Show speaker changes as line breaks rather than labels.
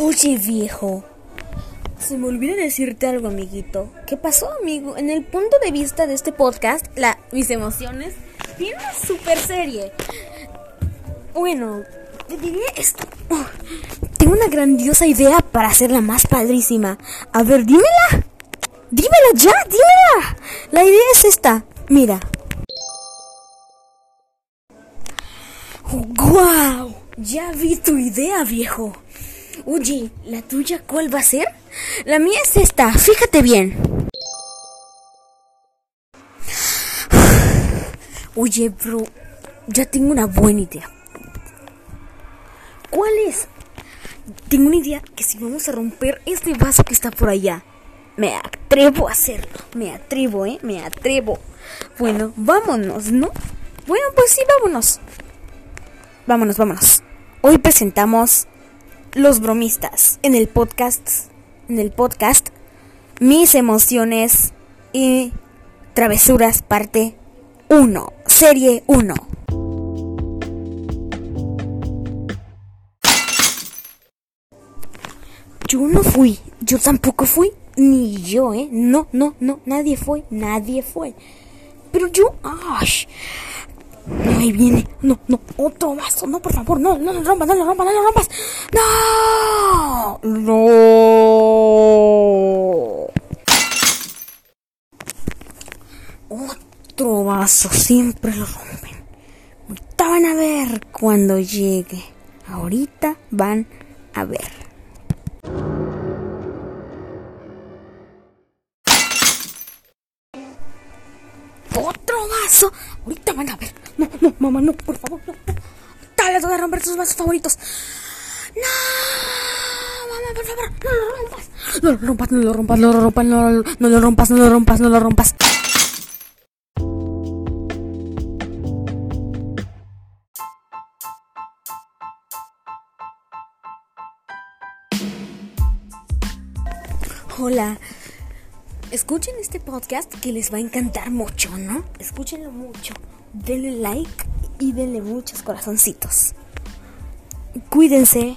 Oye, viejo. Se me olvidó decirte algo, amiguito. ¿Qué pasó, amigo? En el punto de vista de este podcast, la, mis emociones, tiene una super serie. Bueno, te diré esto. Oh, tengo una grandiosa idea para hacerla más padrísima. A ver, dímela. Dímela ya, dímela. La idea es esta. Mira. ¡Guau! Ya vi tu idea, viejo. Oye, ¿la tuya cuál va a ser? La mía es esta, fíjate bien. Oye, bro, ya tengo una buena idea. ¿Cuál es? Tengo una idea que si vamos a romper este vaso que está por allá, me atrevo a hacerlo. Me atrevo, ¿eh? Me atrevo. Bueno, vámonos, ¿no? Bueno, pues sí, vámonos. Vámonos, vámonos. Hoy presentamos Los bromistas en el podcast en el podcast Mis emociones y travesuras parte 1, serie 1. Yo no fui, yo tampoco fui, ni yo, ¿eh? No, no, no, nadie fue, nadie fue. Pero yo, ¡ay! Ahí viene, no, no, otro vaso, no, por favor, no, no lo rompas, no lo rompas, no lo rompas. ¡No! ¡No! Otro vaso, siempre lo rompen. Ahorita van a ver cuando llegue. Ahorita van a ver. Otro vaso. Ahorita van a ver. No, no, mamá, no, por favor, no. Dale, voy a romper tus vasos favoritos. No, mamá, por favor, no lo rompas. No lo rompas, no lo rompas, no lo rompas, no lo, no lo rompas, no lo rompas, no lo rompas. Hola. Escuchen este podcast que les va a encantar mucho, ¿no? Escúchenlo mucho. Denle like y denle muchos corazoncitos. Cuídense.